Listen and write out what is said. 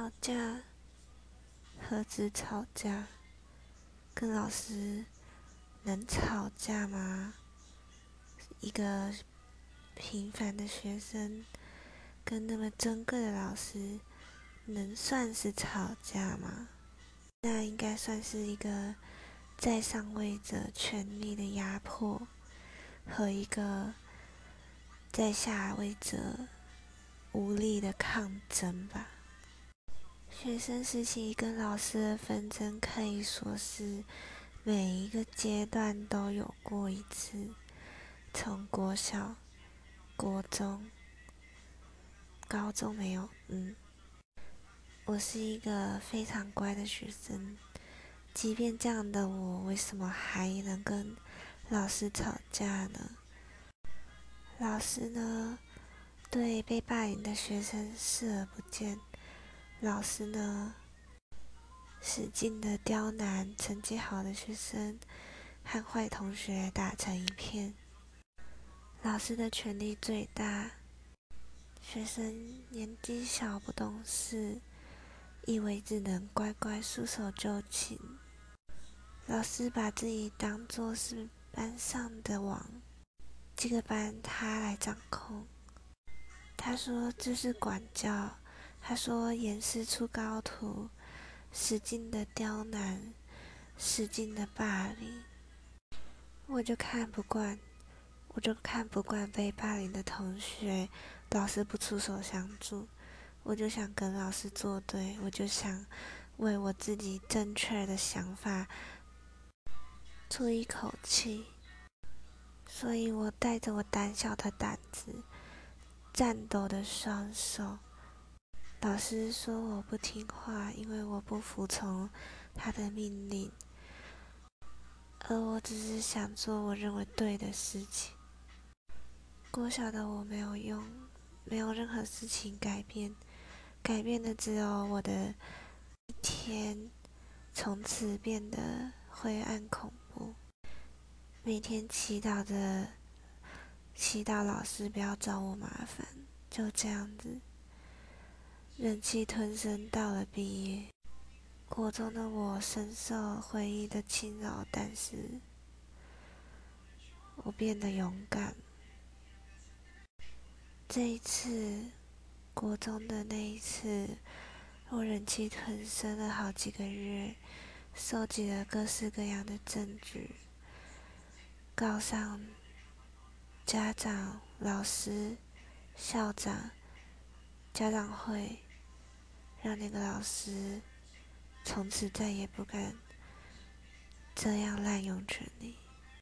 吵架，何止吵架？跟老师能吵架吗？一个平凡的学生跟那么珍贵的老师，能算是吵架吗？那应该算是一个在上位者权力的压迫和一个在下位者无力的抗争吧。学生时期跟老师的纷争，可以说是每一个阶段都有过一次。从国小、国中、高中没有，嗯，我是一个非常乖的学生。即便这样的我，为什么还能跟老师吵架呢？老师呢，对被霸凌的学生视而不见。老师呢，使劲的刁难成绩好的学生，和坏同学打成一片。老师的权力最大，学生年纪小不懂事，以为只能乖乖束手就擒。老师把自己当作是班上的王，这个班他来掌控。他说这是管教。他说：“严师出高徒，使劲的刁难，使劲的霸凌，我就看不惯，我就看不惯被霸凌的同学，老师不出手相助，我就想跟老师作对，我就想为我自己正确的想法出一口气，所以我带着我胆小的胆子，颤抖的双手。”老师说我不听话，因为我不服从他的命令，而我只是想做我认为对的事情。过小的我没有用，没有任何事情改变，改变的只有我的一天，从此变得灰暗恐怖。每天祈祷着，祈祷老师不要找我麻烦，就这样子。忍气吞声到了毕业，国中的我深受回忆的侵扰，但是我变得勇敢。这一次，国中的那一次，我忍气吞声了好几个月，收集了各式各样的证据，告上家长、老师、校长、家长会。让那个老师从此再也不敢这样滥用权力。